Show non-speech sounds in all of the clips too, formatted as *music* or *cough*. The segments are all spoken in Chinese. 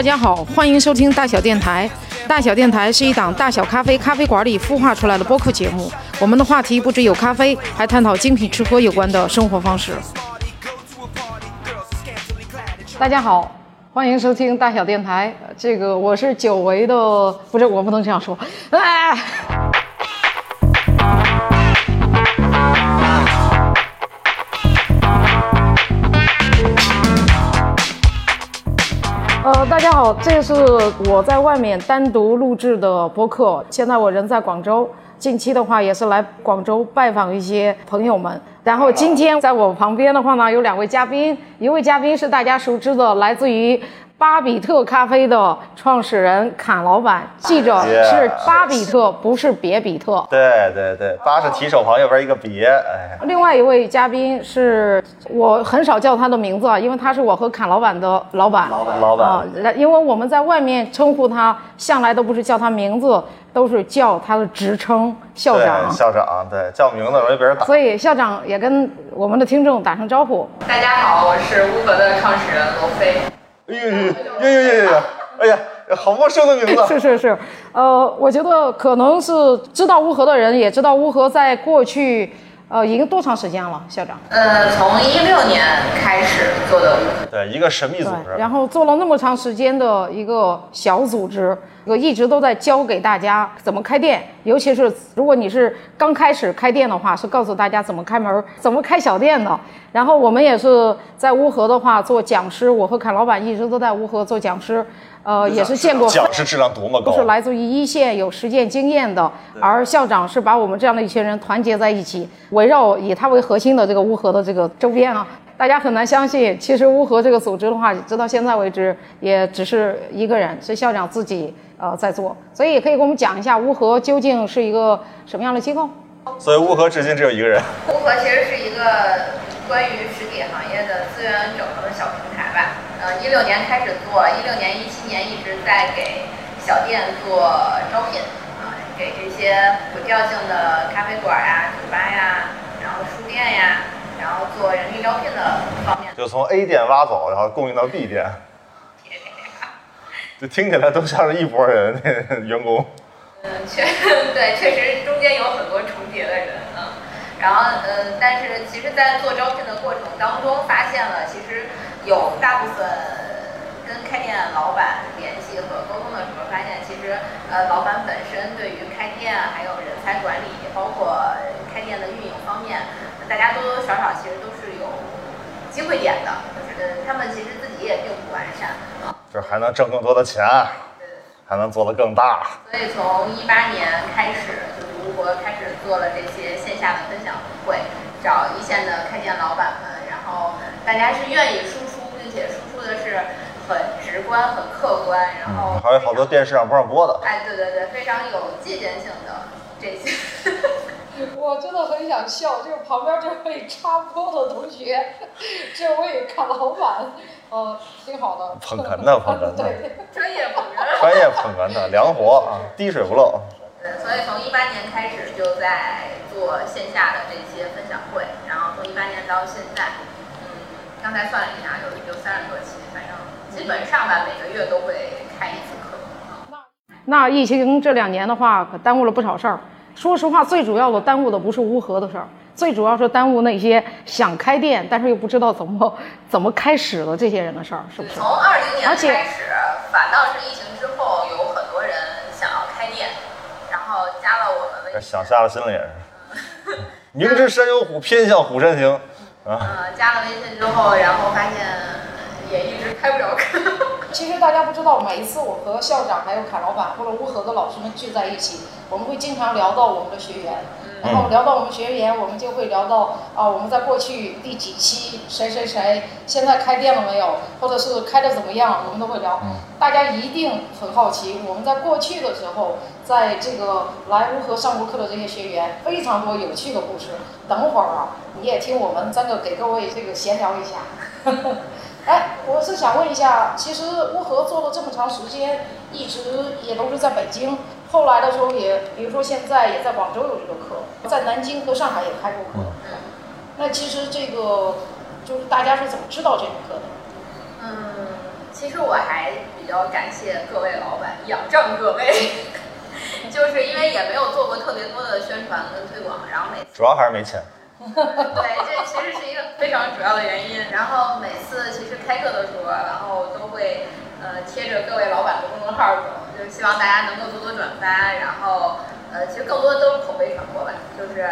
大家好，欢迎收听大小电台。大小电台是一档大小咖啡咖啡馆里孵化出来的播客节目。我们的话题不只有咖啡，还探讨精品吃喝有关的生活方式。大家好，欢迎收听大小电台。这个我是久违的，不是我不能这样说。哎。大家好，这是我在外面单独录制的播客。现在我人在广州，近期的话也是来广州拜访一些朋友们。然后今天在我旁边的话呢，有两位嘉宾，一位嘉宾是大家熟知的，来自于。巴比特咖啡的创始人侃老板，记者是巴比特，不是别比特。对对对，巴是提手旁，右边一个别。哎，另外一位嘉宾是我很少叫他的名字啊，因为他是我和侃老板的老板。老板，老板啊，因为我们在外面称呼他，向来都不是叫他名字，都是叫他的职称校长。校长，对，叫名字容易被人打。所以校长也跟我们的听众打声招呼。大家好，我是乌合的创始人罗飞。哎呦呦呦呦呦呦！哎呀，好陌生的名字。*laughs* 是是是，呃，我觉得可能是知道乌合的人也知道乌合在过去。呃，已经多长时间了，校长？呃，从一六年开始做的。对，一个神秘组织。然后做了那么长时间的一个小组织，我一直都在教给大家怎么开店，尤其是如果你是刚开始开店的话，是告诉大家怎么开门，怎么开小店的。然后我们也是在乌河的话做讲师，我和侃老板一直都在乌河做讲师。呃，也是见过讲师质量多么高，都是来自于一线有实践经验的，而校长是把我们这样的一群人团结在一起，围绕以他为核心的这个乌合的这个周边啊，大家很难相信，其实乌合这个组织的话，直到现在为止也只是一个人，是校长自己呃在做，所以也可以给我们讲一下乌合究竟是一个什么样的机构。所以乌合至今只有一个人。乌合其实是一个关于实体行业的资源整合的小。呃，一六年开始做，一六年、一七年一直在给小店做招聘，啊，给这些有调性的咖啡馆呀、酒吧呀，然后书店呀，然后做人力招聘的方面。就从 A 店挖走，然后供应到 B 店。*laughs* 就听起来都像是一拨人员工。嗯，确 *laughs* 对，确实中间有很多重叠的人，嗯，然后呃，但是其实，在做招聘的过程当中，发现了其实有大部分跟开店老板联系和沟通的时候，发现其实呃，老板本身对于开店还有人才管理，包括开店的运营方面，大家多多少少其实都是有机会点的，就是他们其实自己也并不完善啊，就还能挣更多的钱。还能做得更大，所以从一八年开始，就是如果开始做了这些线下的分享会，找一线的开店老板们，然后大家是愿意输出，并且输出的是很直观、很客观，然后还有好多电视上不让播的，哎，对对对，非常有借鉴性的这些。*laughs* 我真的很想笑，就是旁边这位插播的同学，*laughs* 这位看老板。呃，挺好的，捧哏的，捧哏的，*laughs* 对，专业捧哏，专业捧哏的，良活啊，滴水不漏。对，所以从一八年开始就在做线下的这些分享会，然后从一八年到现在，嗯，刚才算了一下，有有三十多期，反正基本上吧，每个月都会开一次课。那疫情这两年的话，可耽误了不少事儿。说实话，最主要的耽误的不是乌合的事儿。最主要是耽误那些想开店但是又不知道怎么怎么开始的这些人的事儿，是不是？从二零年开始，反倒是疫情之后，有很多人想要开店，然后加了我们微信，想瞎了心了也是。*laughs* 明知山有虎，偏向虎山行。啊，加了微信之后，然后发现也一直开不了课。*laughs* 其实大家不知道，每一次我和校长还有卡老板或者乌合的老师们聚在一起，我们会经常聊到我们的学员。然后聊到我们学员，我们就会聊到啊，我们在过去第几期谁谁谁现在开店了没有，或者是开的怎么样，我们都会聊。大家一定很好奇，我们在过去的时候，在这个来乌合上过课的这些学员，非常多有趣的故事。等会儿啊，你也听我们三个给各位这个闲聊一下。*laughs* 哎，我是想问一下，其实乌合做了这么长时间，一直也都是在北京。后来的时候也，比如说现在也在广州有这个课，在南京和上海也开过课。那其实这个就是大家是怎么知道这门课的？嗯，其实我还比较感谢各位老板，仰仗各位，*laughs* 就是因为也没有做过特别多的宣传跟推广，然后每次主要还是没钱。*laughs* 对，这其实是一个非常主要的原因。然后每次其实开课的时候，然后都会呃贴着各位老板的公众号走，就希望大家能够多多转发，然后。呃，其实更多的都是口碑传播吧，就是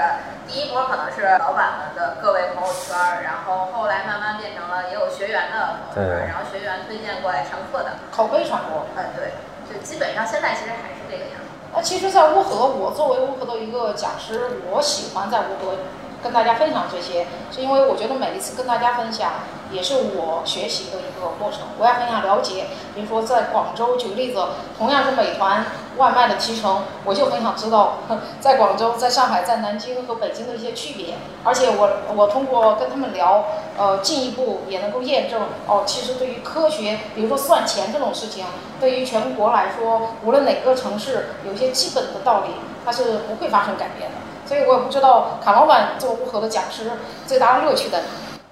第一波可能是老板们的各位朋友圈，然后后来慢慢变成了也有学员的朋友圈，然后学员推荐过来上课的口碑传播。嗯，对，就基本上现在其实还是这个样子。那其实，在乌合，我作为乌合的一个讲师，我喜欢在乌合。跟大家分享这些，是因为我觉得每一次跟大家分享，也是我学习的一个过程。我也很想了解，比如说在广州举个例子，同样是美团外卖的提成，我就很想知道，*laughs* 在广州、在上海、在南京和北京的一些区别。而且我我通过跟他们聊，呃，进一步也能够验证，哦，其实对于科学，比如说算钱这种事情，对于全国来说，无论哪个城市，有些基本的道理，它是不会发生改变的。所以我也不知道卡老板做乌合的讲师最大的乐趣在哪。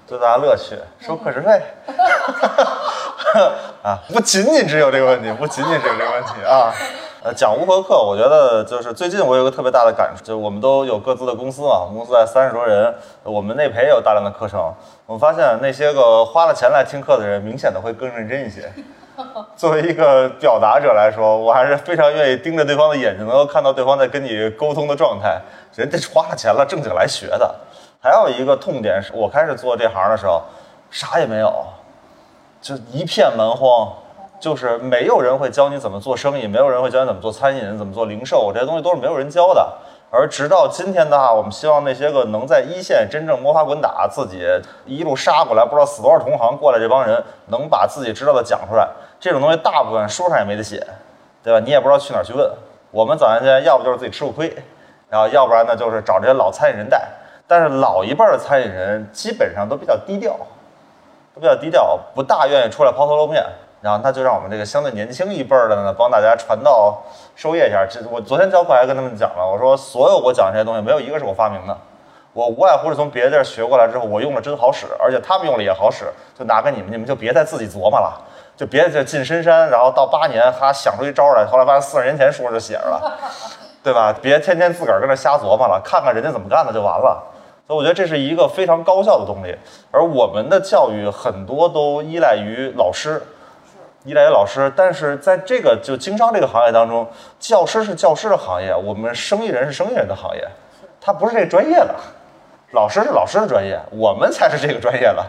最大的乐趣收课时费。*laughs* 啊，不仅仅只有这个问题，不仅仅只有这个问题啊。呃，讲乌合课，我觉得就是最近我有个特别大的感触，就是我们都有各自的公司嘛，我们公司在三十多人，我们内培也有大量的课程。我们发现那些个花了钱来听课的人，明显的会更认真一些。*laughs* 作为一个表达者来说，我还是非常愿意盯着对方的眼睛，能够看到对方在跟你沟通的状态。人家花了钱了，正经来学的。还有一个痛点是，我开始做这行的时候，啥也没有，就一片蛮荒，就是没有人会教你怎么做生意，没有人会教你怎么做餐饮、怎么做零售，这些东西都是没有人教的。而直到今天的话，我们希望那些个能在一线真正摸爬滚打，自己一路杀过来，不知道死多少同行过来这帮人，能把自己知道的讲出来。这种东西大部分书上也没得写，对吧？你也不知道去哪儿去问。我们早年间要不就是自己吃过亏，然后要不然呢就是找这些老餐饮人带。但是老一辈的餐饮人基本上都比较低调，都比较低调，不大愿意出来抛头露面。然后那就让我们这个相对年轻一辈的呢，帮大家传道授业一下。这我昨天教课还跟他们讲了，我说所有我讲这些东西没有一个是我发明的，我无外乎是从别的地儿学过来之后，我用了真好使，而且他们用了也好使，就拿给你们，你们就别再自己琢磨了。就别就进深山，然后到八年哈想出一招来，后来发现四十年前书上就写着了，*laughs* 对吧？别天天自个儿跟那瞎琢磨了，看看人家怎么干的就完了。所以我觉得这是一个非常高效的动力。而我们的教育很多都依赖于老师，依赖于老师。但是在这个就经商这个行业当中，教师是教师的行业，我们生意人是生意人的行业，他不是这个专业的，老师是老师的专业，我们才是这个专业的。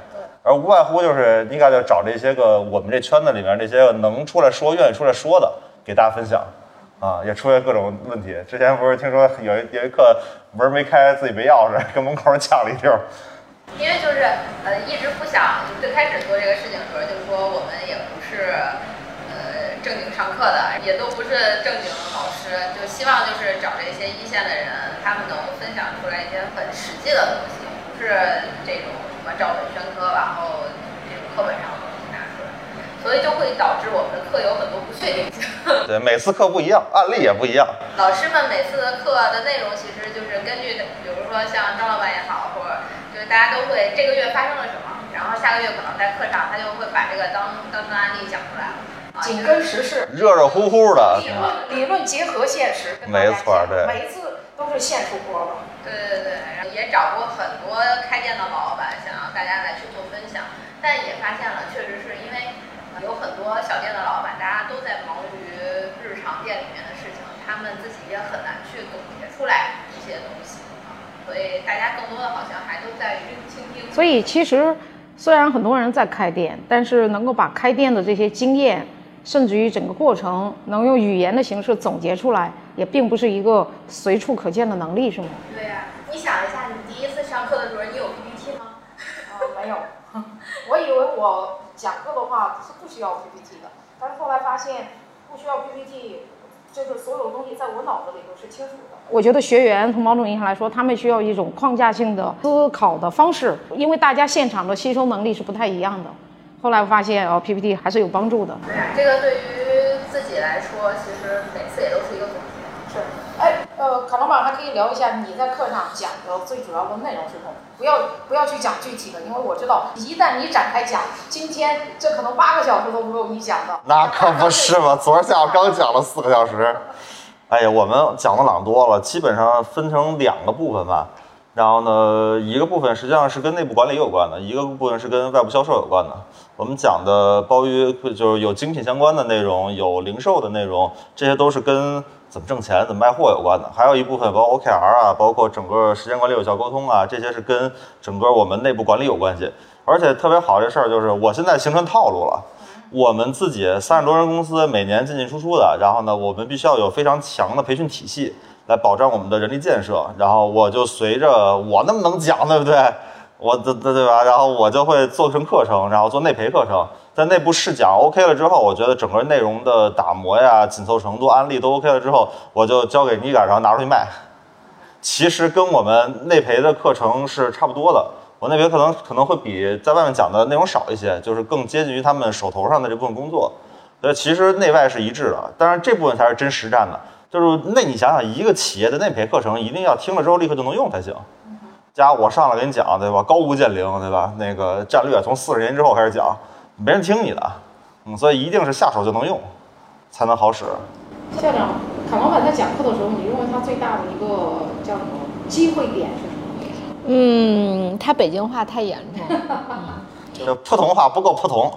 而无外乎就是你该就找这些个我们这圈子里面这些个能出来说、愿意出来说的，给大家分享，啊，也出现各种问题。之前不是听说有一有一课门没开，自己没钥匙，跟门口抢了一溜。因为就是呃一直不想，最开始做这个事情的时候，就是说我们也不是呃正经上课的，也都不是正经老师，就希望就是找这些一线的人，他们能分享出来一些很实际的东西，不是这种。照本宣科，然后这种课本上的东西拿出来，所以就会导致我们的课有很多不确定性。*laughs* 对，每次课不一样，案例也不一样。老师们每次的课的内容其实就是根据，比如说像张老板也好，或者就是大家都会这个月发生了什么，然后下个月可能在课上他就会把这个当当成案例讲出来了，紧跟时事，热热乎乎的，理论理论结合现实，没错，对，每一次都是现出锅了。对对对，也找过很多开店的老板，想要大家来去做分享，但也发现了，确实是因为有很多小店的老板，大家都在忙于日常店里面的事情，他们自己也很难去总结出来一些东西，所以大家更多的好像还都在于倾听。所以其实虽然很多人在开店，但是能够把开店的这些经验，甚至于整个过程，能用语言的形式总结出来。也并不是一个随处可见的能力，是吗？对呀，你想一下，你第一次上课的时候，你。我以为我讲课的话是不需要 PPT 的，但是后来发现不需要 PPT，就是所有东西在我脑子里都是清楚的。我觉得学员从某种意义上来说，他们需要一种框架性的思考的方式，因为大家现场的吸收能力是不太一样的。后来我发现哦，PPT 还是有帮助的。对，这个对于自己来说，其实每次也都呃，可能。板还可以聊一下你在课上讲的最主要的内容是什么？不要不要去讲具体的，因为我知道一旦你展开讲，今天这可能八个小时都不够你讲的。那可不是嘛，昨儿下午刚讲了四个小时。哎呀，我们讲的朗多了，基本上分成两个部分吧。然后呢，一个部分实际上是跟内部管理有关的，一个部分是跟外部销售有关的。我们讲的包于就是有精品相关的内容，有零售的内容，这些都是跟怎么挣钱、怎么卖货有关的。还有一部分包括 OKR 啊，包括整个时间管理、有效沟通啊，这些是跟整个我们内部管理有关系。而且特别好这事儿就是，我现在形成套路了。我们自己三十多人公司，每年进进出出的，然后呢，我们必须要有非常强的培训体系。来保障我们的人力建设，然后我就随着我那么能讲，对不对？我对对对吧？然后我就会做成课程，然后做内培课程，在内部试讲 OK 了之后，我觉得整个内容的打磨呀、紧凑程度、案例都 OK 了之后，我就交给你改，然后拿出去卖。其实跟我们内培的课程是差不多的，我内培可能可能会比在外面讲的内容少一些，就是更接近于他们手头上的这部分工作。所以其实内外是一致的，当然这部分才是真实战的。就是那你想想，一个企业的内培课程一定要听了之后立刻就能用才行。加我上来给你讲，对吧？高屋建瓴，对吧？那个战略从四十年之后开始讲，没人听你的。嗯，所以一定是下手就能用，才能好使。校长，卡老板在讲课的时候，你认为他最大的一个叫什么机会点是什么？嗯，他北京话太严重。这 *laughs* 普通话不够普通。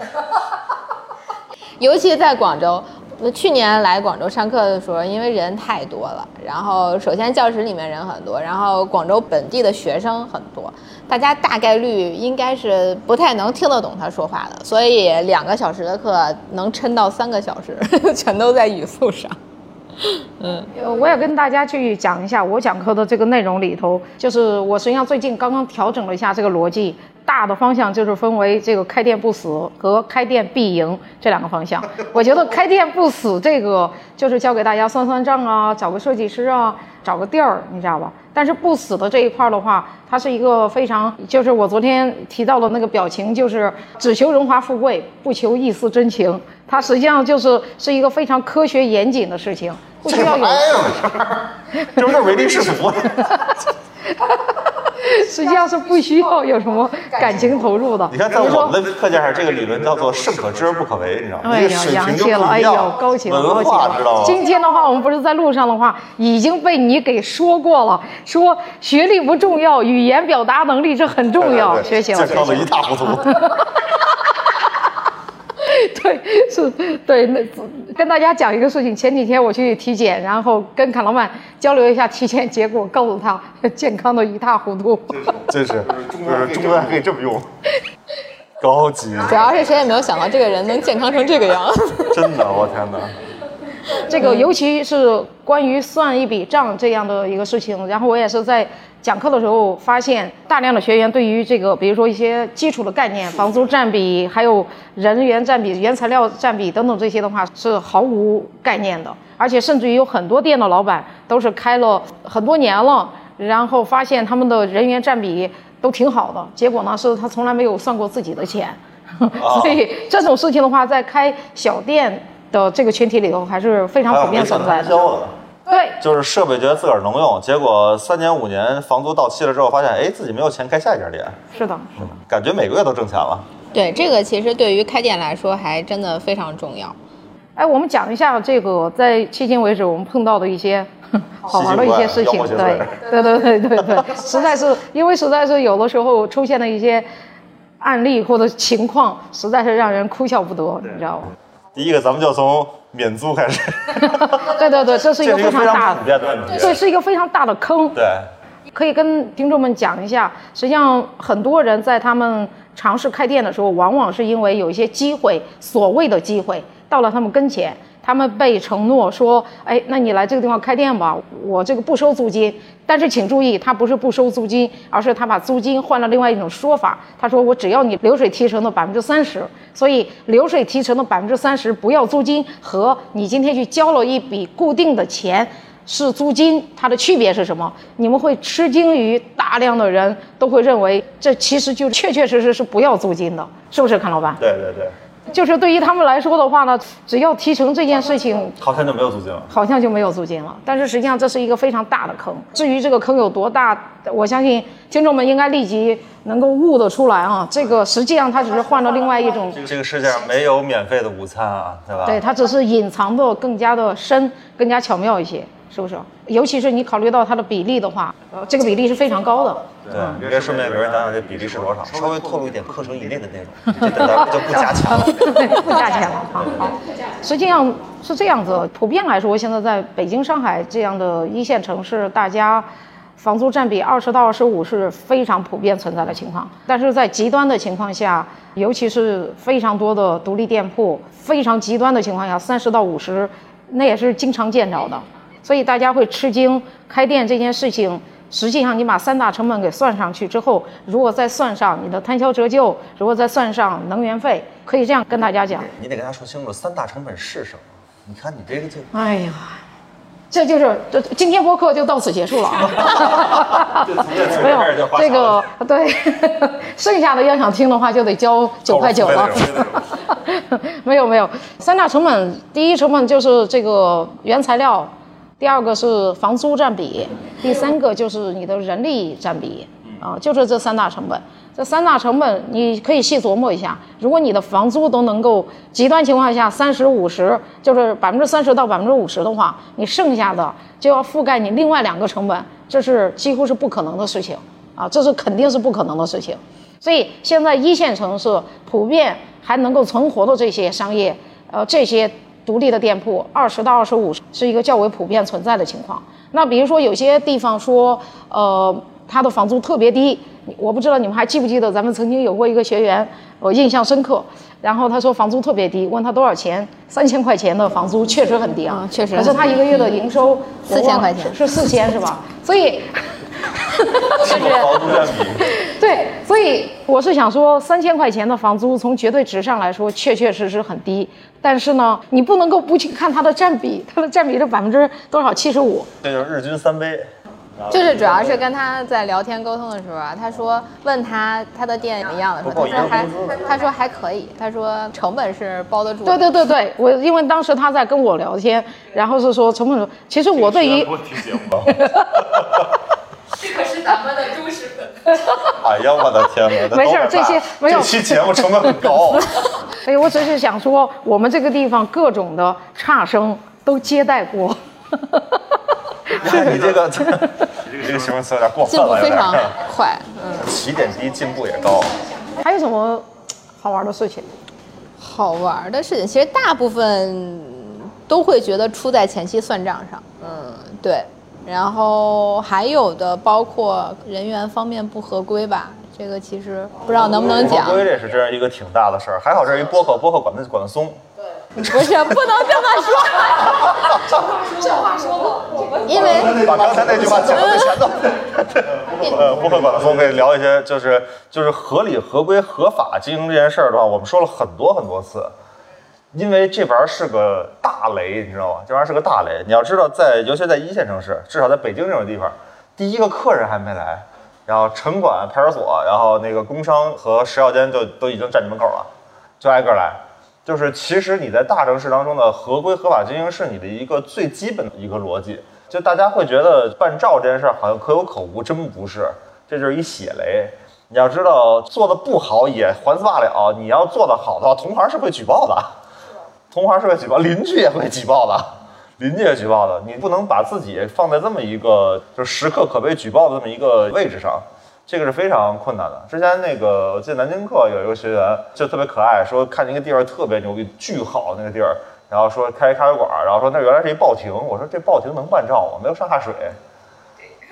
*laughs* 尤其在广州。那去年来广州上课的时候，因为人太多了，然后首先教室里面人很多，然后广州本地的学生很多，大家大概率应该是不太能听得懂他说话的，所以两个小时的课能撑到三个小时，*laughs* 全都在语速上。嗯，我也跟大家去讲一下我讲课的这个内容里头，就是我实际上最近刚刚调整了一下这个逻辑。大的方向就是分为这个开店不死和开店必赢这两个方向。*laughs* 我觉得开店不死这个就是教给大家算算账啊，找个设计师啊，找个地儿，你知道吧？但是不死的这一块的话，它是一个非常，就是我昨天提到的那个表情，就是只求荣华富贵，不求一丝真情。它实际上就是是一个非常科学严谨的事情，不需要有。这不是唯利是图。*laughs* 实际上是不需要有什么感情投入的。你看，在我们的课件上，这个理论叫做“盛可知而不可为”，你知道吗？哎呀，洋气了，哎呦，高级了，高知道吗？今天的话，我们不是在路上的话，已经被你给说过了，说学历不重要，语言表达能力这很重要。学习了，健康的一塌糊涂。*laughs* *laughs* 对，是，对，那跟大家讲一个事情。前几天我去体检，然后跟卡老板交流一下体检结果，告诉他健康的一塌糊涂。真是，就是中国还可以这么用，高级。主要是谁也没有想到这个人能健康成这个样。*laughs* 真的，我天哪！*laughs* 这个尤其是关于算一笔账这样的一个事情，然后我也是在。讲课的时候发现，大量的学员对于这个，比如说一些基础的概念，房租占比，还有人员占比、原材料占比等等这些的话，是毫无概念的。而且甚至于有很多店的老板都是开了很多年了，然后发现他们的人员占比都挺好的，结果呢是他从来没有算过自己的钱。*laughs* 所以这种事情的话，在开小店的这个群体里头还是非常普遍存在的。对，就是设备觉得自个儿能用，结果三年五年房租到期了之后，发现哎自己没有钱开下一家店。是的，是的，感觉每个月都挣钱了。对，这个其实对于开店来说还真的非常重要。哎，我们讲一下这个在迄今为止我们碰到的一些 *laughs* 好玩的一些事情。对，对对对对对，*laughs* 实在是因为实在是有的时候出现的一些案例或者情况，实在是让人哭笑不得，你知道吗？第一个，咱们就从免租开始。*laughs* 对对对，这是一个非常大的，对，是一个非常大的坑。对，可以跟听众们讲一下，实际上很多人在他们尝试开店的时候，往往是因为有一些机会，所谓的机会到了他们跟前。他们被承诺说：“哎，那你来这个地方开店吧，我这个不收租金。但是请注意，他不是不收租金，而是他把租金换了另外一种说法。他说我只要你流水提成的百分之三十。所以流水提成的百分之三十不要租金，和你今天去交了一笔固定的钱是租金，它的区别是什么？你们会吃惊于大量的人都会认为这其实就确确实实是不要租金的，是不是，康老板？对对对。就是对于他们来说的话呢，只要提成这件事情，好像就没有租金了。好像就没有租金了。但是实际上这是一个非常大的坑。至于这个坑有多大，我相信听众们应该立即能够悟得出来啊。这个实际上它只是换了另外一种，这个世界上没有免费的午餐啊，对吧？对，它只是隐藏的更加的深，更加巧妙一些，是不是？尤其是你考虑到它的比例的话，呃，这个比例是非常高的。对，你可以顺便给人讲讲这比例是多少，稍微透露一点课程以内的内容，这等咱们就不加钱了。*laughs* 不加钱了，啊好。实际上是这样子，普遍来说，现在在北京、上海这样的一线城市，大家房租占比二十到二十五是非常普遍存在的情况。但是在极端的情况下，尤其是非常多的独立店铺，非常极端的情况下，三十到五十，那也是经常见着的。所以大家会吃惊，开店这件事情。实际上，你把三大成本给算上去之后，如果再算上你的摊销折旧，如果再算上能源费，可以这样跟大家讲。你得跟他说清楚三大成本是什么。你看你这个就，哎呀，这就是这今天播客就到此结束了啊。*laughs* 没有这个对，*laughs* 剩下的要想听的话就得交九块九了。*laughs* 没有没有，三大成本，第一成本就是这个原材料。第二个是房租占比，第三个就是你的人力占比，啊，就是这三大成本。这三大成本你可以细琢磨一下。如果你的房租都能够极端情况下三十五十，就是百分之三十到百分之五十的话，你剩下的就要覆盖你另外两个成本，这是几乎是不可能的事情啊，这是肯定是不可能的事情。所以现在一线城市普遍还能够存活的这些商业，呃，这些。独立的店铺，二十到二十五是一个较为普遍存在的情况。那比如说有些地方说，呃，它的房租特别低，我不知道你们还记不记得，咱们曾经有过一个学员，我印象深刻。然后他说房租特别低，问他多少钱，三千块钱的房租确实很低啊，确实。可是他一个月的营收四千块钱，是四千是吧？所以。就 *laughs* 是房租占比，对，所以我是想说，三千块钱的房租从绝对值上来说，确确实实很低。但是呢，你不能够不去看它的占比，它的占比是百分之多少？七十五。这就是日均三杯。就是主要是跟他在聊天沟通的时候啊，他说问他他的店怎么样的时候，他说还他说还可以，他说成本是包得住。对对对对，我因为当时他在跟我聊天，然后是说成本，其实我对于。这可是咱们的忠实粉丝。*laughs* 哎呀，我的天哪！*laughs* 没事，这些没有。这期节目成本很高。*laughs* 哎，我只是想说，我们这个地方各种的差生都接待过。你这个，你这个形容词有点过分了。进步非常快，嗯。起点低，进步也高。还有什么好玩的事情？好玩的事情，其实大部分都会觉得出在前期算账上。嗯，对。然后还有的包括人员方面不合规吧，这个其实不知道能不能讲。合规这是真是一个挺大的事儿，还好这是一播客，播客管得管得松。对，不是不能这么说。这话说，这话说的，我们因为把刚才那句话讲到最前头。*laughs* 呃，播客管得松，可以聊一些就是就是合理、合规、合法经营这件事儿的话，我们说了很多很多次。因为这玩意儿是个大雷，你知道吗？这玩意儿是个大雷。你要知道，在尤其在一线城市，至少在北京这种地方，第一个客人还没来，然后城管、派出所，然后那个工商和食药监就都已经站你门口了，就挨个来。就是其实你在大城市当中的合规合法经营是你的一个最基本的一个逻辑。就大家会觉得办照这件事儿好像可有可无，真不是，这就是一血雷。你要知道，做的不好也还罢了，你要做的好的话，同行是会举报的。同行是会举报，邻居也会举报的，*laughs* 邻居也举报的。你不能把自己放在这么一个就时刻可被举报的这么一个位置上，这个是非常困难的。之前那个我记得南京课有一个学员就特别可爱，说看见一个地儿特别牛逼，巨好那个地儿，然后说开咖啡馆，然后说那原来是一报亭。我说这报亭能办照吗？没有上下水。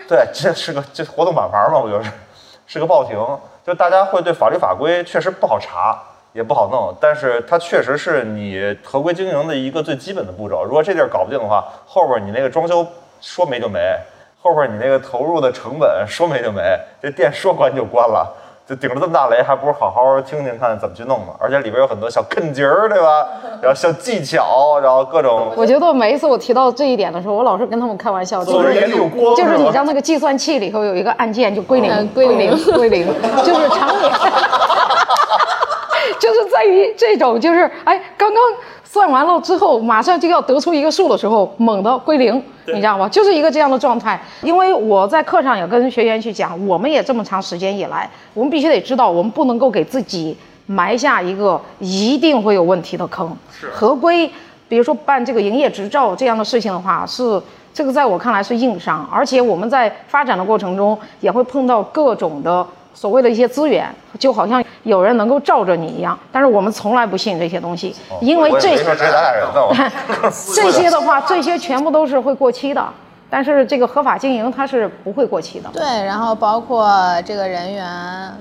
对，*laughs* 这是个这活动板房嘛，不就是，是个报亭。就大家会对法律法规确实不好查。也不好弄，但是它确实是你合规经营的一个最基本的步骤。如果这地儿搞不定的话，后边你那个装修说没就没，后边你那个投入的成本 *laughs* 说没就没，这店说关就关了。就顶着这么大雷，还不如好好听听看怎么去弄呢？而且里边有很多小坑节儿，对吧？然后小技巧，然后各种。我觉得每一次我提到这一点的时候，我老是跟他们开玩笑，就是就是你让那个计算器里头有一个按键就归零，归零，*laughs* 归零，就是常年。就就是在于这种，就是哎，刚刚算完了之后，马上就要得出一个数的时候，猛的归零，你知道吗？就是一个这样的状态。因为我在课上也跟学员去讲，我们也这么长时间以来，我们必须得知道，我们不能够给自己埋下一个一定会有问题的坑。是合规，比如说办这个营业执照这样的事情的话，是这个在我看来是硬伤，而且我们在发展的过程中也会碰到各种的。所谓的一些资源，就好像有人能够罩着你一样，但是我们从来不信这些东西，因为这 *laughs* 这些的话，这些全部都是会过期的。但是这个合法经营它是不会过期的。对，然后包括这个人员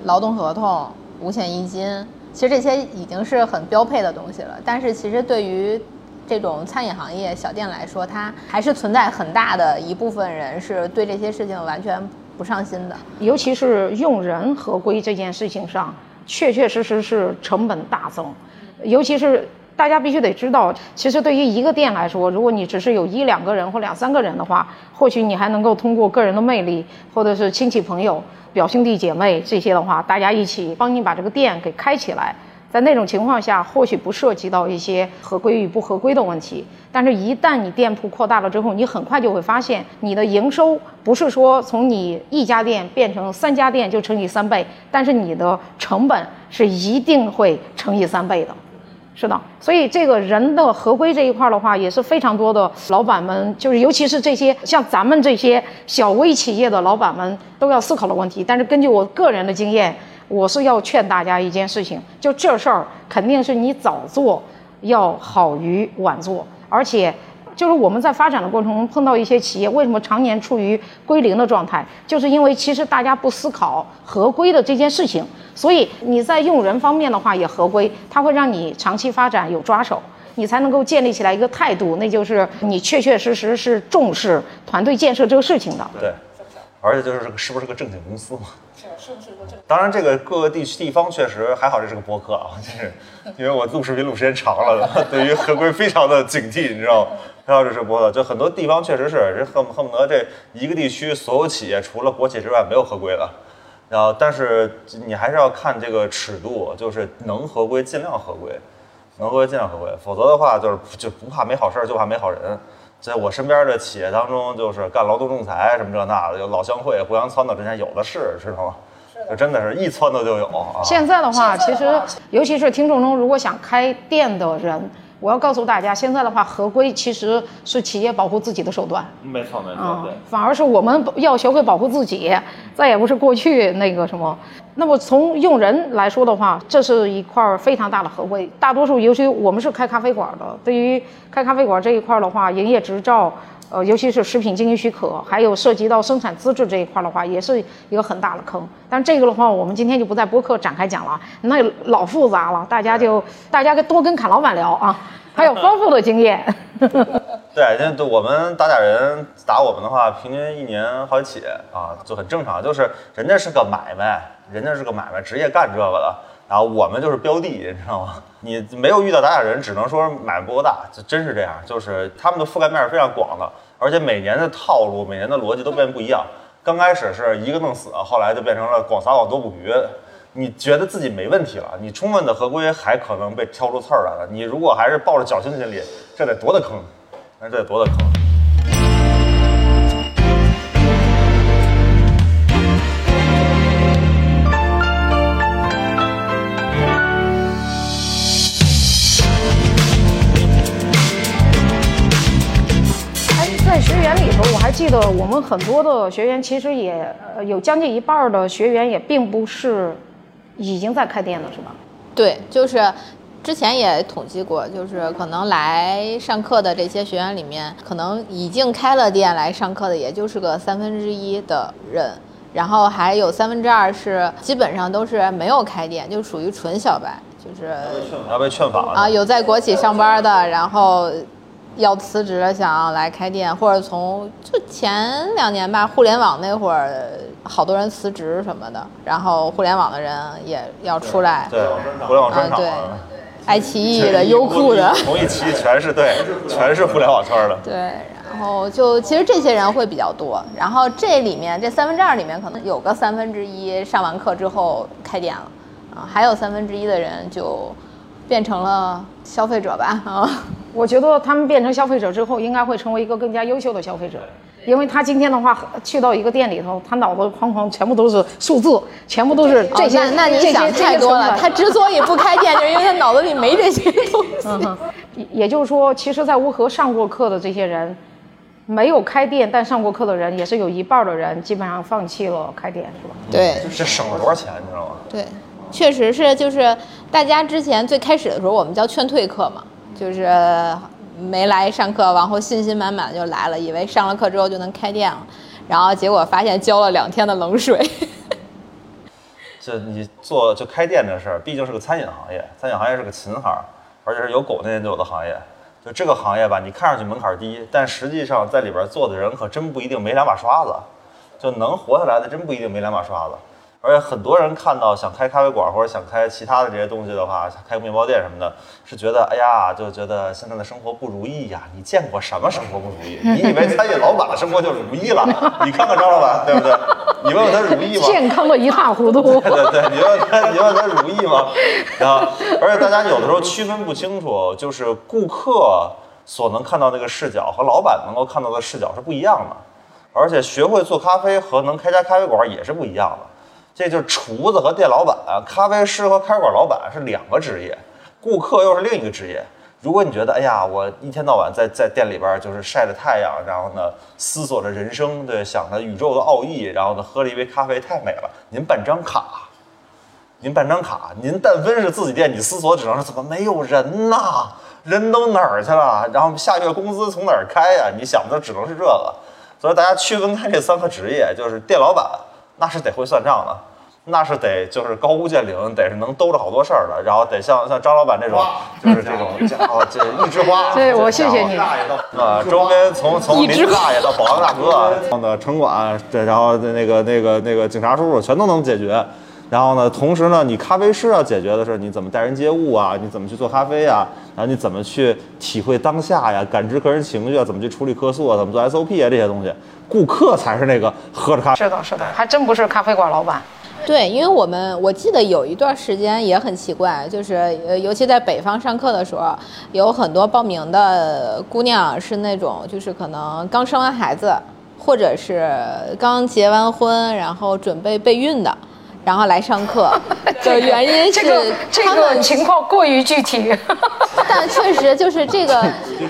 劳动合同、五险一金，其实这些已经是很标配的东西了。但是其实对于这种餐饮行业小店来说，它还是存在很大的一部分人是对这些事情完全。不上心的，尤其是用人合规这件事情上，确确实实是成本大增。尤其是大家必须得知道，其实对于一个店来说，如果你只是有一两个人或两三个人的话，或许你还能够通过个人的魅力，或者是亲戚朋友、表兄弟姐妹这些的话，大家一起帮你把这个店给开起来。在那种情况下，或许不涉及到一些合规与不合规的问题，但是，一旦你店铺扩大了之后，你很快就会发现，你的营收不是说从你一家店变成三家店就乘以三倍，但是你的成本是一定会乘以三倍的。是的，所以这个人的合规这一块的话，也是非常多的老板们，就是尤其是这些像咱们这些小微企业的老板们都要思考的问题。但是，根据我个人的经验。我是要劝大家一件事情，就这事儿肯定是你早做要好于晚做，而且就是我们在发展的过程中碰到一些企业，为什么常年处于归零的状态，就是因为其实大家不思考合规的这件事情，所以你在用人方面的话也合规，它会让你长期发展有抓手，你才能够建立起来一个态度，那就是你确确实实是重视团队建设这个事情的。对，而且就是这个是不是个正经公司嘛？是？当然，这个各个地区地方确实还好，这是个播客啊，*laughs* 就是因为我录视频录时间长了，*laughs* 对于合规非常的警惕，你知道吗？还好这是播的，就很多地方确实是，人恨恨不得这一个地区所有企业除了国企之外没有合规的，然后但是你还是要看这个尺度，就是能合规尽量合规，能合规尽量合规，否则的话就是就不怕没好事儿，就怕没好人。在我身边的企业当中，就是干劳动仲裁什么这那的，有老乡会互相撺掇之间有的是，知道吗？就真的是一撺掇就有啊！现在的话，其实尤其是听众中，如果想开店的人，我要告诉大家，现在的话，合规其实是企业保护自己的手段。没错没错，对，反而是我们要学会保护自己，再也不是过去那个什么。那么从用人来说的话，这是一块非常大的合规。大多数，尤其我们是开咖啡馆的，对于开咖啡馆这一块的话，营业执照。呃，尤其是食品经营许可，还有涉及到生产资质这一块的话，也是一个很大的坑。但这个的话，我们今天就不在播客展开讲了，那老复杂了。大家就大家多跟侃老板聊啊，还有丰富的经验。*laughs* 对，那我们打假人打我们的话，平均一年好几起啊，就很正常。就是人家是个买卖，人家是个买卖，职业干这个的。然后我们就是标的，你知道吗？你没有遇到打假人，只能说买不够大，这真是这样。就是他们的覆盖面是非常广的，而且每年的套路、每年的逻辑都变不一样。刚开始是一个弄死，后来就变成了广撒网多捕鱼。你觉得自己没问题了，你充分的合规还可能被挑出刺儿来了。你如果还是抱着侥幸心理，这得多大坑？那这得多大坑？记得我们很多的学员，其实也有将近一半的学员也并不是已经在开店了，是吧？对，就是之前也统计过，就是可能来上课的这些学员里面，可能已经开了店来上课的，也就是个三分之一的人，然后还有三分之二是基本上都是没有开店，就属于纯小白，就是要被劝法啊，有在国企上班的，然后。要辞职了，想要来开店，或者从就前两年吧，互联网那会儿，好多人辞职什么的，然后互联网的人也要出来。对，互联网专场。对，爱奇艺的、优酷的。同一期全是对，全是互联网圈的。*laughs* 对，然后就其实这些人会比较多，然后这里面这三分之二里面可能有个三分之一上完课之后开店了，啊，还有三分之一的人就变成了消费者吧啊。我觉得他们变成消费者之后，应该会成为一个更加优秀的消费者，因为他今天的话去到一个店里头，他脑子哐哐全部都是数字，全部都是这些。哦那那你这些想太多了。他之所以不开店，就是因为他脑子里没这些东西。嗯，也也就是说，其实，在乌合上过课的这些人，没有开店但上过课的人，也是有一半儿的人基本上放弃了开店，是吧？对这省了多少钱，你知道吗？对，确实是，就是大家之前最开始的时候，我们叫劝退课嘛，就是没来上课，然后信心满满就来了，以为上了课之后就能开店了，然后结果发现浇了两天的冷水。*laughs* 就你做就开店这事儿，毕竟是个餐饮行业，餐饮行业是个勤行，而且是有狗那年就有的行业。就这个行业吧，你看上去门槛低，但实际上在里边做的人可真不一定没两把刷子，就能活下来的真不一定没两把刷子。而且很多人看到想开咖啡馆或者想开其他的这些东西的话，开个面包店什么的，是觉得哎呀，就觉得现在的生活不如意呀。你见过什么生活不如意？你以为餐饮老板的生活就如意了？你看看张老板，对不对？你问问他如意吗？健康的一塌糊涂。对对对，你问他，你问他如意吗？然后，而且大家有的时候区分不清楚，就是顾客所能看到那个视角和老板能够看到的视角是不一样的，而且学会做咖啡和能开家咖啡馆也是不一样的。这就是厨子和店老板啊，咖啡师和咖啡馆老板是两个职业，顾客又是另一个职业。如果你觉得，哎呀，我一天到晚在在店里边就是晒着太阳，然后呢思索着人生，对，想着宇宙的奥义，然后呢喝了一杯咖啡，太美了。您办张卡，您办张卡，您但分是自己店，你思索只能是怎么没有人呐？人都哪儿去了？然后下月工资从哪儿开呀？你想的只能是这个。所以大家区分开这三个职业，就是店老板，那是得会算账的。那是得就是高屋建瓴，得是能兜着好多事儿的，然后得像像张老板这种，就是这种 *laughs* 家伙，这一枝花。*laughs* 对我谢谢你大爷到啊，周边从从邻居大爷到保安大哥，然后呢城管，对，然后那个那个那个警察叔叔全都能解决。然后呢，同时呢，你咖啡师要解决的是你怎么待人接物啊，你怎么去做咖啡啊，然后你怎么去体会当下呀，感知客人情绪啊，怎么去处理客诉啊，怎么做 SOP 啊这些东西，顾客才是那个喝着咖啡。是的，是的，还真不是咖啡馆老板。对，因为我们我记得有一段时间也很奇怪，就是呃，尤其在北方上课的时候，有很多报名的姑娘是那种就是可能刚生完孩子，或者是刚结完婚，然后准备备孕的，然后来上课。*laughs* 的原因是这个情况过于具体。*laughs* 但确实就是这个，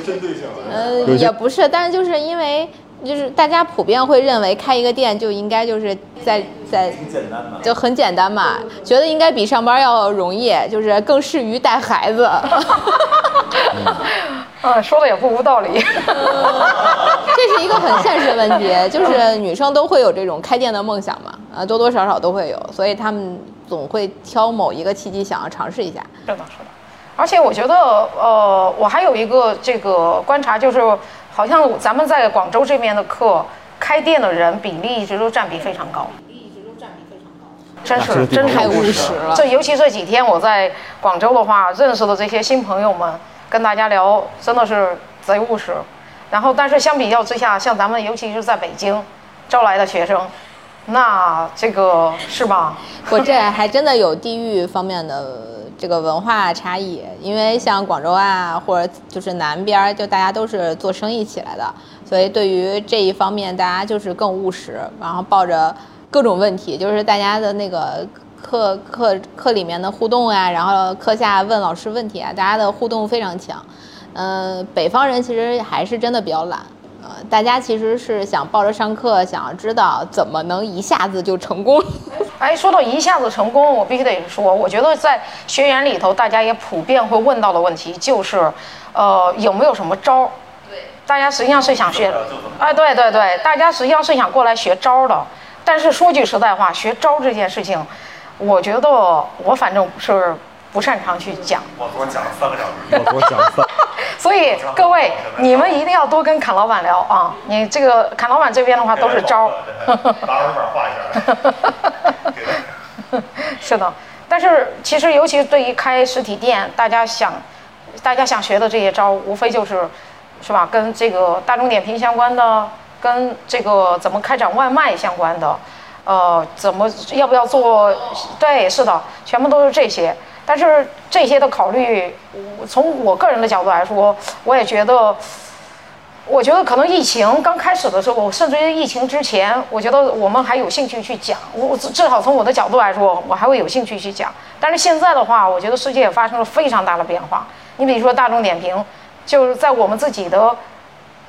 针对性呃，也不是，但是就是因为就是大家普遍会认为开一个店就应该就是在在简单的。就很简单嘛，觉得应该比上班要容易，就是更适于带孩子。嗯，*laughs* 说的也不无道理。*laughs* 这是一个很现实的问题，*laughs* 就是女生都会有这种开店的梦想嘛，啊，多多少少都会有，所以她们总会挑某一个契机想要尝试一下。是的，是的。而且我觉得，呃，我还有一个这个观察，就是好像咱们在广州这边的课，开店的人比例一直都占比非常高。真是真是太务实了这尤其这几天我在广州的话，认识的这些新朋友们，跟大家聊真的是贼务实。然后，但是相比较之下，像咱们尤其是在北京招来的学生，那这个是吧？我这还真的有地域方面的这个文化差异，因为像广州啊，或者就是南边，就大家都是做生意起来的，所以对于这一方面，大家就是更务实，然后抱着各种问题，就是大家的那个课课课里面的互动啊，然后课下问老师问题啊，大家的互动非常强。呃，北方人其实还是真的比较懒。呃，大家其实是想抱着上课，想要知道怎么能一下子就成功。*laughs* 哎，说到一下子成功，我必须得说，我觉得在学员里头，大家也普遍会问到的问题就是，呃，有没有什么招儿？对，大家实际上是想学，哎，对对对，大家实际上是想过来学招儿的。但是说句实在话，学招儿这件事情，我觉得我反正是不擅长去讲。我给我讲了三个小时，我给我讲了三。*laughs* 所以各位，你们一定要多跟侃老板聊啊！你这个侃老板这边的话都是招儿。画一下。是的，但是其实尤其对于开实体店，大家想，大家想学的这些招，无非就是，是吧？跟这个大众点评相关的，跟这个怎么开展外卖相关的，呃，怎么要不要做？对，是的，全部都是这些。但是这些的考虑，我从我个人的角度来说，我也觉得，我觉得可能疫情刚开始的时候，甚至于疫情之前，我觉得我们还有兴趣去讲。我至至少从我的角度来说，我还会有兴趣去讲。但是现在的话，我觉得世界也发生了非常大的变化。你比如说大众点评，就是在我们自己的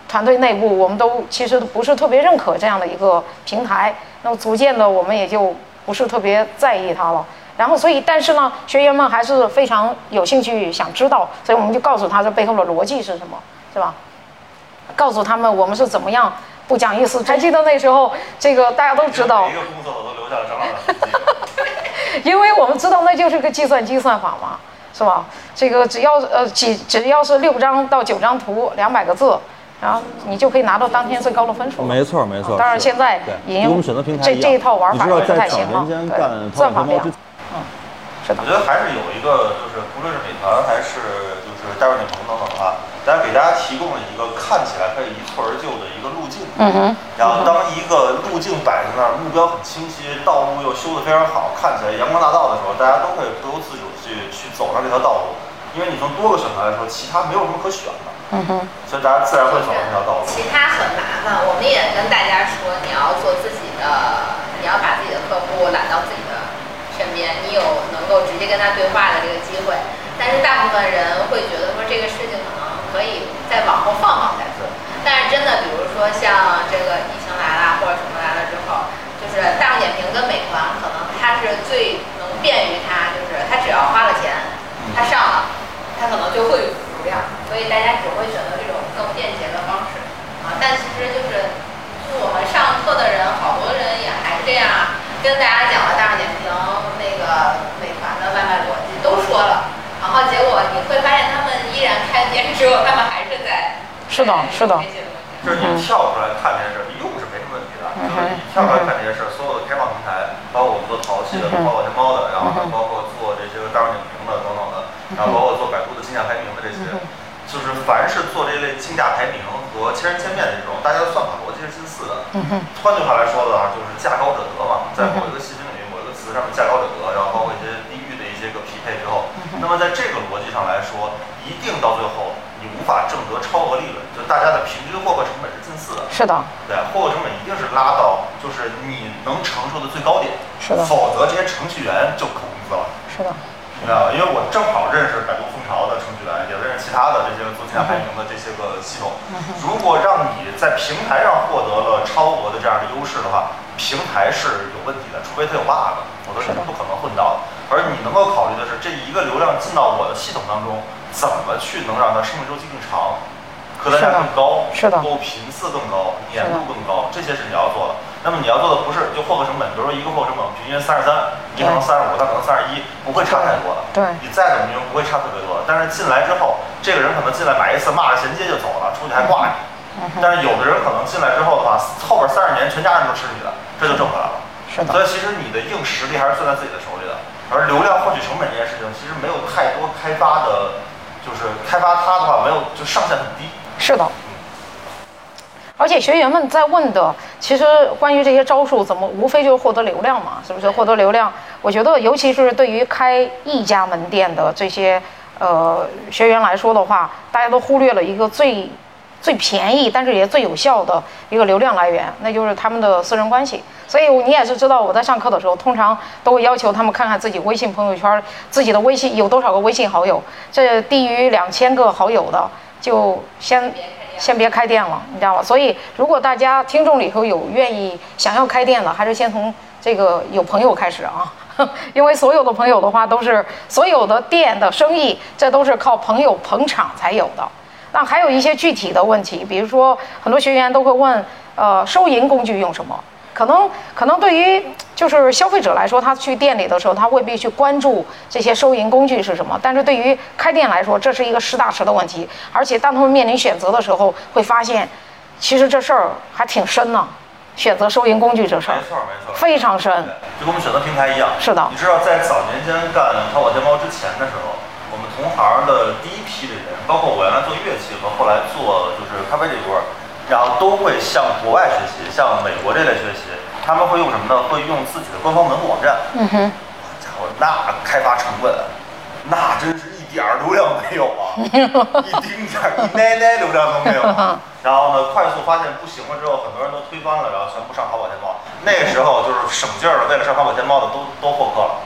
团队内部，我们都其实不是特别认可这样的一个平台。那么逐渐的，我们也就不是特别在意它了。然后，所以，但是呢，学员们还是非常有兴趣想知道，所以我们就告诉他这背后的逻辑是什么，是吧？告诉他们我们是怎么样不讲意思。还记得那时候，这个大家都知道每一，个工作我都留下了张老的因为我们知道那就是个计算机算法嘛，是吧？这个只要呃几只要是六张到九张图，两百个字，然后你就可以拿到当天最高的分数。没错没错当然是现在对已经跟我们选择平台这这一套玩法不太行了，年间对干算法不一样是的我觉。得还是有一个，就是不论是美团还是就是大众点评等等的话，大家给大家提供了一个看起来可以一蹴而就的一个路径。嗯哼。然后当一个路径摆在那儿，目标很清晰，道路又修得非常好，看起来阳光大道的时候，大家都可以不由自主地去去走上这条道路，因为你从多个选择来说，其他没有什么可选的，嗯哼。所以大家自然会走上这条道路。其他很麻烦，我们也跟大家说，你要做自己的，你要把自己的客户揽到自己你有能够直接跟他对话的这个机会。但是大部分人会觉得说这个事情可能可以再往后放放再做。但是真的，比如说像这个疫情来了或者什么来了之后，就是大众点评跟美团，可能它是最能便于他，就是他只要花了钱，他上了，他可能就会有流量，所以大家只会选择这种更便捷的方式啊。但其实就是，就我们上课的人，好多人也还是这样啊，跟大家讲了大众点美团的外卖逻辑都说了，然后结果你会发现他们依然开店之后，他们还是在是的是的就是你跳出来看这件事，你用是没什么问题的。就是你跳出来看这件事，所有的开放平台，包括我们做淘系的，包括天猫的，然后还包括做这些个大众点评的等等的，然后包括做百度的竞价排名的这些，就是凡是做这类竞价排名和千人千面的这种，大家的算法逻辑是近似的。换句话来说的话，就是价高者得嘛，在某一个细分、词上面价高者得，然后包括一些地域的一些个匹配之后，那么在这个逻辑上来说，一定到最后你无法挣得超额利润，就大家的平均获客成本是近似的。是的，对，获客成本一定是拉到就是你能承受的最高点，是的否则这些程序员就扣工资了。是的，明白吧？因为我正好认识百度蜂巢的程序员，也认识其他的这些做竞价排名的这些个系统。如果让你在平台上获得了超额的这样的优势的话，平台是有问题的，除非它有 bug，否则是不可能混到的。而你能够考虑的是，这一个流量进到我的系统当中，怎么去能让它生命周期更长，客单价更高，是的购物频次更高，粘度更高，这些是你要做的。那么你要做的不是就获客成本，比如说一个获客成本平均三十三，你可能三十五，他可能三十一，不会差太多的。对你再怎么用不会差特别多的。但是进来之后，这个人可能进来买一次骂了衔接就走了，出去还挂你。但是有的人可能进来之后的话，后边三十年全家人都吃你的，这就挣回来了。是的所以其实你的硬实力还是攥在自己的手里的，而流量获取成本这件事情，其实没有太多开发的，就是开发它的话没有就上限很低。是的。而且学员们在问的，其实关于这些招数怎么，无非就是获得流量嘛，是不是？获得流量，我觉得尤其是对于开一家门店的这些呃学员来说的话，大家都忽略了一个最最便宜，但是也最有效的一个流量来源，那就是他们的私人关系。所以你也是知道，我在上课的时候，通常都会要求他们看看自己微信朋友圈，自己的微信有多少个微信好友，这低于两千个好友的，就先先别开店了，你知道吗？所以如果大家听众里头有愿意想要开店的，还是先从这个有朋友开始啊。*laughs* 因为所有的朋友的话，都是所有的店的生意，这都是靠朋友捧场才有的。那还有一些具体的问题，比如说很多学员都会问，呃，收银工具用什么？可能可能对于就是消费者来说，他去店里的时候，他未必去关注这些收银工具是什么。但是对于开店来说，这是一个实打实的问题。而且当他们面临选择的时候，会发现，其实这事儿还挺深呢。选择收银工具这事儿没错没错，非常深。就跟我们选择平台一样。是的你知道在早年间干淘宝天猫之前的时候，我们同行的第一批的人，包括我原来做乐器和后来做就是咖啡这一波，然后都会向国外学习，向美国这类学习，他们会用什么呢？会用自己的官方门户网站。嗯哼，家伙，那开发成本，那真是一点儿流量没有啊，*laughs* 一丁点儿一奶奶流量都没有啊。*laughs* 然后呢，快速发现不行了之后，很多人都推翻了，然后全部上淘宝天猫。那个时候就是省劲儿了，为了上淘宝天猫的都都获客了，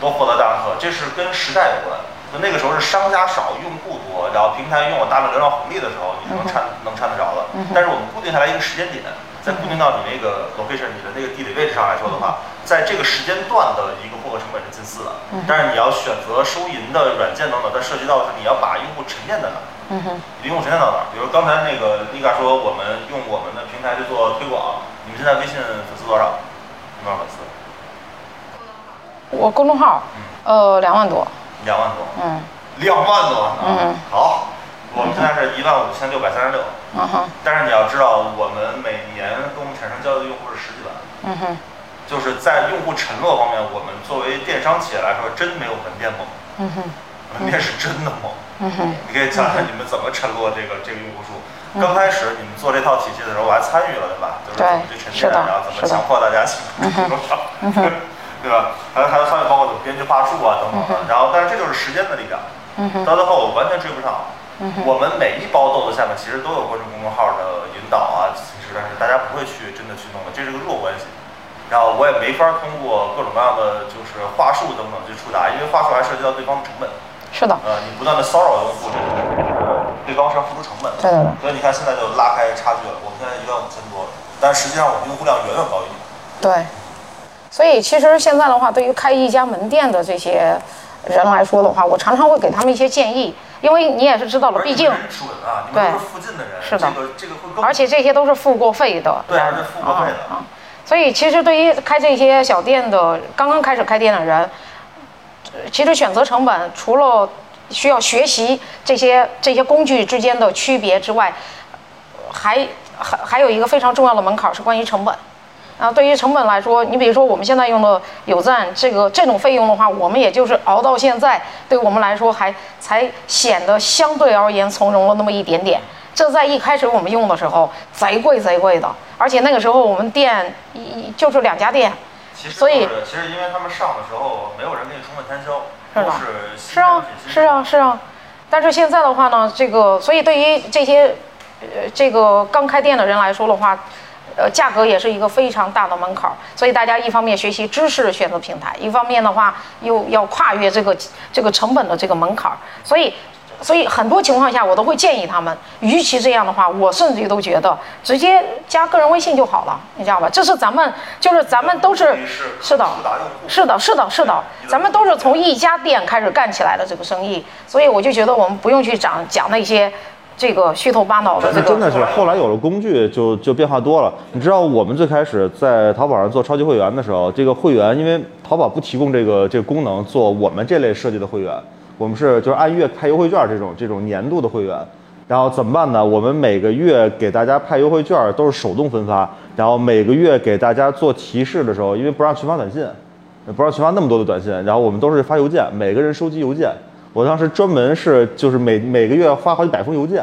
都获得大量客，这是跟时代有关。就那个时候是商家少，用户多，然后平台拥有大量流量红利的时候，你是能掺能掺得着的。但是我们固定下来一个时间点，再固定到你那个 location 你的那个地理位置上来说的话，在这个时间段的一个获客成本是近似的。但是你要选择收银的软件等等，它涉及到的是你要把用户沉淀在哪儿。嗯哼，你的用户沉淀到哪儿？比如刚才那个妮卡说，我们用我们的平台去做推广，你们现在微信粉丝多少？多少粉丝？我公众号，呃，两万多，两万多。嗯两万多啊！嗯好，我们现在是一万五千六百三十六。嗯哼，但是你要知道，我们每年跟我们产生交易的用户是十几万，嗯哼，就是在用户承诺方面，我们作为电商企业来说，真没有门店猛，嗯哼，门店是真的猛。嗯哼，你可以讲讲你们怎么承诺这个这个用户数。刚开始你们做这套体系的时候，我还参与了，对吧？就是怎么去沉淀，然后怎么强迫大家进入这种场，*laughs* 对吧？还有还有参与包括怎么编辑话术啊等等的。然后，但是这就是时间的力量。到最后我完全追不上。嗯，我们每一包豆子下面其实都有关注公众号的引导啊，其实但是大家不会去真的去弄的，这是个弱关系。然后我也没法通过各种各样的就是话术等等去触达，因为话术还涉及到对方的成本。是的，呃，你不断的骚扰用户，这个呃对方是要付出成本的。对对对所以你看现在就拉开差距了，我们现在一万五千多，但实际上我们用户量远远高于你们。对，所以其实现在的话，对于开一家门店的这些人来说的话，我常常会给他们一些建议，因为你也是知道了，毕竟，而且你们人准啊，你们都是附近的人，是的这个这个会更而且这些都是付过费的，对，还是付过费的。啊，所以其实对于开这些小店的刚刚开始开店的人，呃其实选择成本除了需要学习这些这些工具之间的区别之外，还还还有一个非常重要的门槛是关于成本。啊，对于成本来说，你比如说我们现在用的有赞这个这种费用的话，我们也就是熬到现在，对我们来说还才显得相对而言从容了那么一点点。这在一开始我们用的时候贼贵贼贵的，而且那个时候我们店一一就是两家店，其实所以是其实因为他们上的时候没有人给你充分摊销，是吧是啊是啊是啊。但是现在的话呢，这个所以对于这些呃这个刚开店的人来说的话，呃，价格也是一个非常大的门槛儿，所以大家一方面学习知识选择平台，一方面的话又要跨越这个这个成本的这个门槛儿，所以。所以很多情况下，我都会建议他们，与其这样的话，我甚至于都觉得直接加个人微信就好了，你知道吧？这是咱们，就是咱们都是，是的，是的，是的，是的，咱们都是从一家店开始干起来的这个生意，所以我就觉得我们不用去讲讲那些这个虚头巴脑的这个。那真的是后来有了工具就，就变化多了。你知道我们最开始在淘宝上做超级会员的时候，这个会员因为淘宝不提供这个这个功能做我们这类设计的会员，我们是就是按月派优惠券这种这种年度的会员。然后怎么办呢？我们每个月给大家派优惠券都是手动分发，然后每个月给大家做提示的时候，因为不让群发短信，不让群发那么多的短信，然后我们都是发邮件，每个人收集邮件。我当时专门是就是每每个月发好几百封邮件，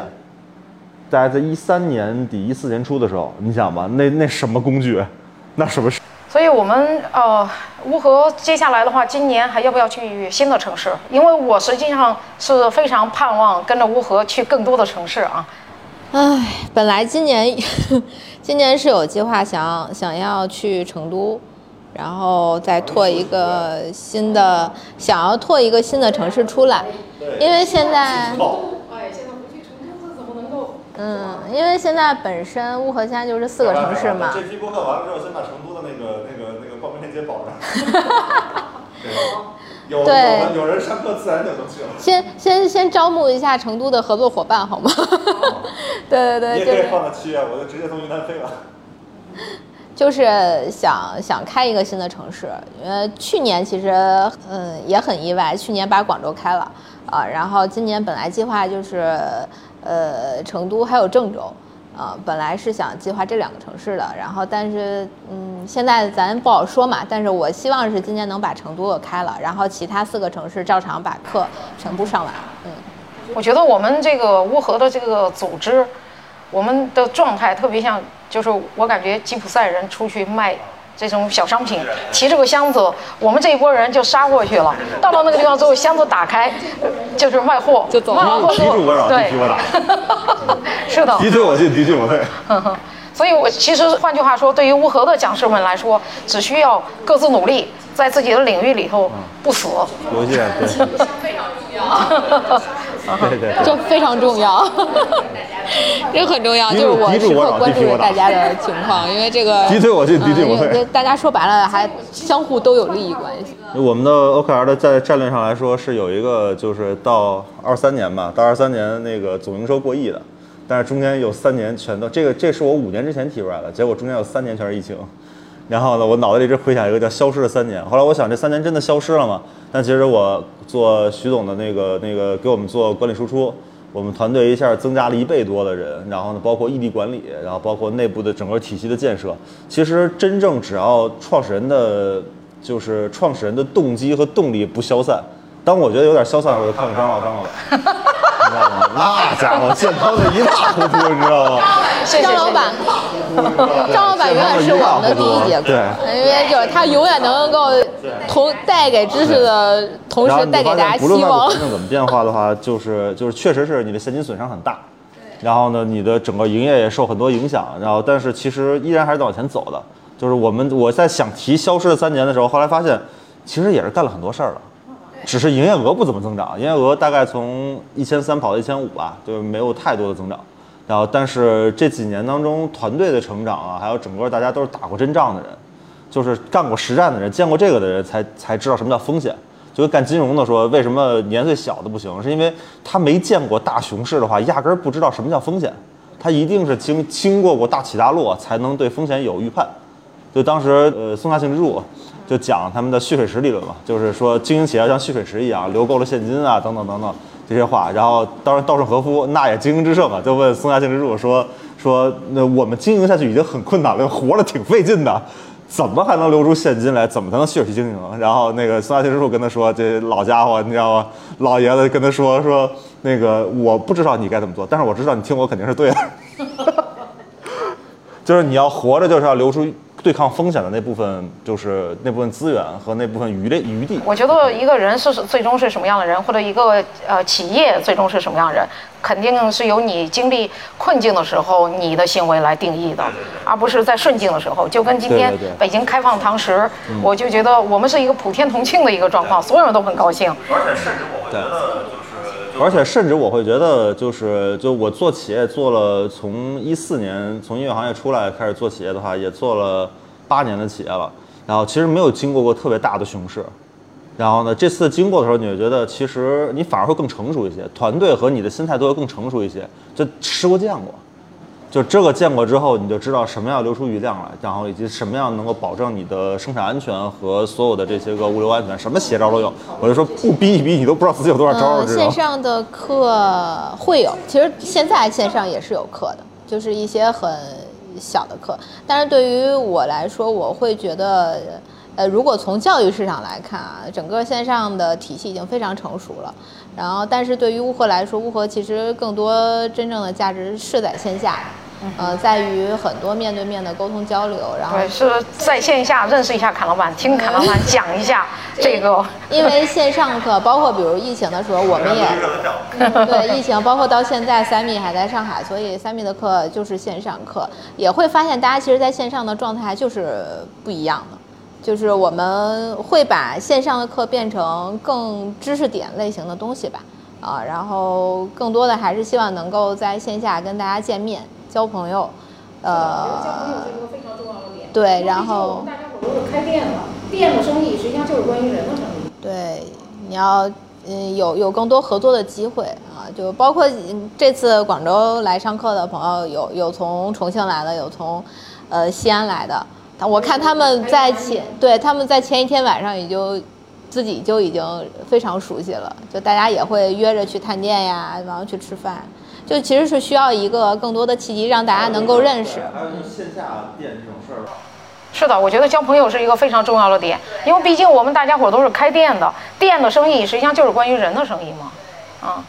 大概在一三年底一四年初的时候，你想吧，那那什么工具，那什么是所以我们呃，乌合接下来的话，今年还要不要去新的城市？因为我实际上是非常盼望跟着乌合去更多的城市啊。唉，本来今年 *laughs* 今年是有计划想想要去成都，然后再拓一个新的，想要拓一个新的城市出来，因为现在。哎，现在不去成都，这怎么能够？嗯，因为现在本身乌合现在就是四个城市嘛，这期播客完了之后，先把成都的那个那个那个报名链接保上。对，有有人有人上课自然就能去了。先先先招募一下成都的合作伙伴好吗？*laughs* 对对对，你也可以放到七月，我就直接从云南飞了。就是想想开一个新的城市，呃，去年其实嗯也很意外，去年把广州开了啊，然后今年本来计划就是呃成都还有郑州。啊，本来是想计划这两个城市的，然后但是嗯，现在咱不好说嘛。但是我希望是今年能把成都给开了，然后其他四个城市照常把课全部上完。嗯，我觉得我们这个乌合的这个组织，我们的状态特别像，就是我感觉吉普赛人出去卖这种小商品，提着个箱子，我们这一波人就杀过去了。到了那个地方之后，箱子打开，呃就是卖货，就走了卖对敌主我打，是的。敌对我进，敌对我退。*laughs* 所以，我其实换句话说，对于乌合的讲师们来说，只需要各自努力，在自己的领域里头不死。游戏对非常重要。*laughs* 对对对。这非常重要，这很重要，就是我时刻关注大家的情况，因为这个 *laughs* 敌对我进敌对大家说白了还相互都有利益关系。我们的 OKR 的在战略上来说是有一个，就是到二三年吧，到二三年那个总营收过亿的，但是中间有三年全都这个这是我五年之前提出来的，结果中间有三年全是疫情。然后呢，我脑袋里一直回想一个叫“消失的三年”。后来我想，这三年真的消失了吗？但其实我做徐总的那个那个给我们做管理输出，我们团队一下增加了一倍多的人，然后呢，包括异地管理，然后包括内部的整个体系的建设。其实真正只要创始人的就是创始人的动机和动力不消散，当我觉得有点消散，我就看看张老张老板，知道吗？那家伙健康的一塌糊涂，你知道吗？谢谢张老板，张老板永远是我们的第一节课，对因为就是他永远能够同带给知识的同时带给大家希望不论外部环。境怎么变化的话，就是就是确实是你的现金损伤很大，然后呢，你的整个营业也受很多影响，然后但是其实依然还是在往前走的。就是我们我在想提消失的三年的时候，后来发现其实也是干了很多事儿了，只是营业额不怎么增长，营业额大概从一千三跑到一千五吧，就没有太多的增长。然后但是这几年当中，团队的成长啊，还有整个大家都是打过真仗的人，就是干过实战的人，见过这个的人才才知道什么叫风险。就跟干金融的说，为什么年岁小的不行？是因为他没见过大熊市的话，压根儿不知道什么叫风险。他一定是经经过过大起大落，才能对风险有预判。就当时呃，松下幸之助就讲他们的蓄水池理论嘛，就是说经营企业像蓄水池一样，留够了现金啊，等等等等这些话。然后当然稻盛和夫那也经营之圣啊，就问松下幸之助说说那我们经营下去已经很困难了，活着挺费劲的。怎么还能留出现金来？怎么才能蓄水池经营？然后那个松下幸之助跟他说：“这老家伙，你知道吗？老爷子跟他说说，那个我不知道你该怎么做，但是我知道你听我肯定是对的。*laughs* 就是你要活着，就是要留出对抗风险的那部分，就是那部分资源和那部分余力余地。我觉得一个人是最终是什么样的人，或者一个呃企业最终是什么样的人，肯定是由你经历困境的时候你的行为来定义的，而不是在顺境的时候。就跟今天北京开放堂食，我就觉得我们是一个普天同庆的一个状况，所有人都很高兴。而且甚至我会觉得，而且甚至我会觉得就是就我做企业做了从一四年从音乐行业出来开始做企业的话，也做了八年的企业了。然后其实没有经过过特别大的熊市。然后呢，这次经过的时候，你会觉得其实你反而会更成熟一些，团队和你的心态都会更成熟一些，就吃过见过。就这个见过之后，你就知道什么样留出余量了，然后以及什么样能够保证你的生产安全和所有的这些个物流安全，什么邪招都有。我就说不逼一逼，你都不知道自己有多少招？线上的课会有，其实现在线上也是有课的，就是一些很小的课。但是对于我来说，我会觉得，呃，如果从教育市场来看啊，整个线上的体系已经非常成熟了。然后，但是对于乌合来说，乌合其实更多真正的价值是在线下的，呃，在于很多面对面的沟通交流，然后对，是在线下认识一下侃老板，听侃老板讲一下这个。因为线上课，包括比如疫情的时候，我们也 *laughs* 对疫情，包括到现在三米还在上海，所以三米的课就是线上课，也会发现大家其实在线上的状态就是不一样的，就是我们会把线上的课变成更知识点类型的东西吧，啊，然后更多的还是希望能够在线下跟大家见面交朋友，呃，非常重要的点。对，然后。大家伙都是开店的，店的生意实际上就是关于人的生意。对，你要嗯有有更多合作的机会啊，就包括嗯这次广州来上课的朋友，有有从重庆来的，有从呃西安来的。我看他们在前对他们在前一天晚上也就自己就已经非常熟悉了，就大家也会约着去探店呀，然后去吃饭。就其实是需要一个更多的契机，让大家能够认识。还有就是线下店这种事儿。是的，我觉得交朋友是一个非常重要的点，因为毕竟我们大家伙都是开店的，店的生意实际上就是关于人的生意嘛，啊。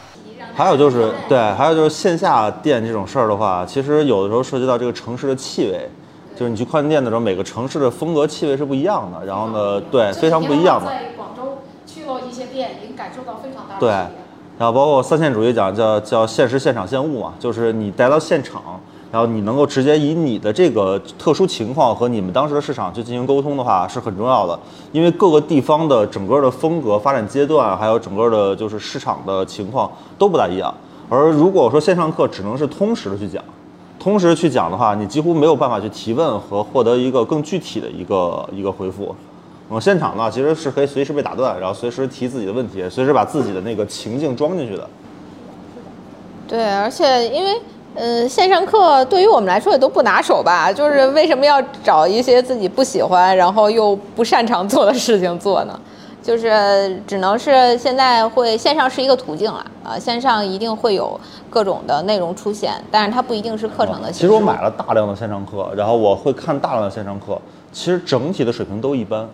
还有就是对，还有就是线下店这种事儿的话，其实有的时候涉及到这个城市的气味，就是你去跨境店的时候，每个城市的风格气味是不一样的，然后呢，对，非常不一样的。在广州去了一些店，已经感受到非常大的对。然后包括三线主义讲叫叫现实现场现物嘛，就是你带到现场，然后你能够直接以你的这个特殊情况和你们当时的市场去进行沟通的话，是很重要的。因为各个地方的整个的风格、发展阶段，还有整个的就是市场的情况都不大一样。而如果说线上课只能是通识的去讲，通识去讲的话，你几乎没有办法去提问和获得一个更具体的一个一个回复。我现场呢，其实是可以随时被打断，然后随时提自己的问题，随时把自己的那个情境装进去的。对，而且因为，呃，线上课对于我们来说也都不拿手吧，就是为什么要找一些自己不喜欢，然后又不擅长做的事情做呢？就是只能是现在会线上是一个途径了，啊，线上一定会有各种的内容出现，但是它不一定是课程的。其实我买了大量的线上课，然后我会看大量的线上课，其实整体的水平都一般，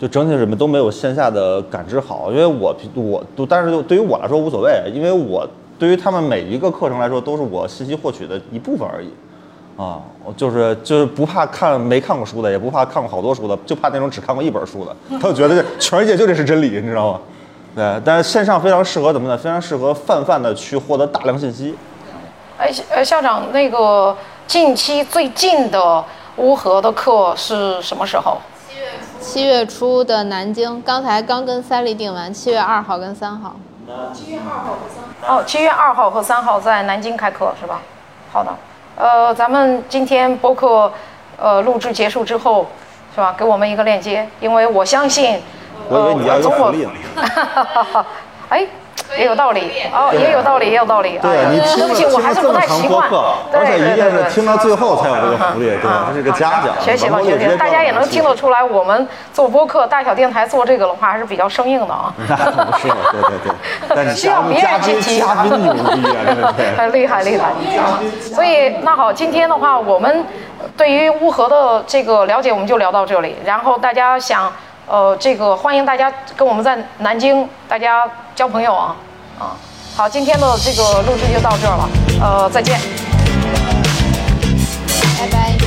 就整体什么都没有线下的感知好。因为我我都，但是对于我来说无所谓，因为我对于他们每一个课程来说都是我信息获取的一部分而已。啊，我就是就是不怕看没看过书的，也不怕看过好多书的，就怕那种只看过一本书的，*laughs* 他就觉得这全世界就这是真理，你知道吗？对，但是线上非常适合怎么呢？非常适合泛泛的去获得大量信息。哎，呃，校长，那个近期最近的乌合的课是什么时候？七月初的南京，刚才刚跟三丽定完，七月二号跟三号。七月二号和三号。哦，七月二号和三号在南京开课是吧？好的。呃，咱们今天播客呃录制结束之后，是吧？给我们一个链接，因为我相信，我以为你要一个从我福利呢。*laughs* 哎，也有道理哦，也有道理，也有道理。对你听了对不起，我还是不太习惯听了这么长播客，对而且一定是对对对听到最后才有这个福利，对吧？这是个嘉奖。学习了，学习了，大家也能听得出来，我们做播客、大小电台做这个的话，还是比较生硬的啊。那不是，对对对。但你需要别人嘉宾积极嘉宾牛逼啊，对对对。很厉害，厉害啊！所以那好，今天的话，我们对于乌合的这个了解，我们就聊到这里。然后大家想，呃，这个欢迎大家跟我们在南京大家交朋友啊，啊，好，今天的这个录制就到这儿了，呃，再见，拜拜。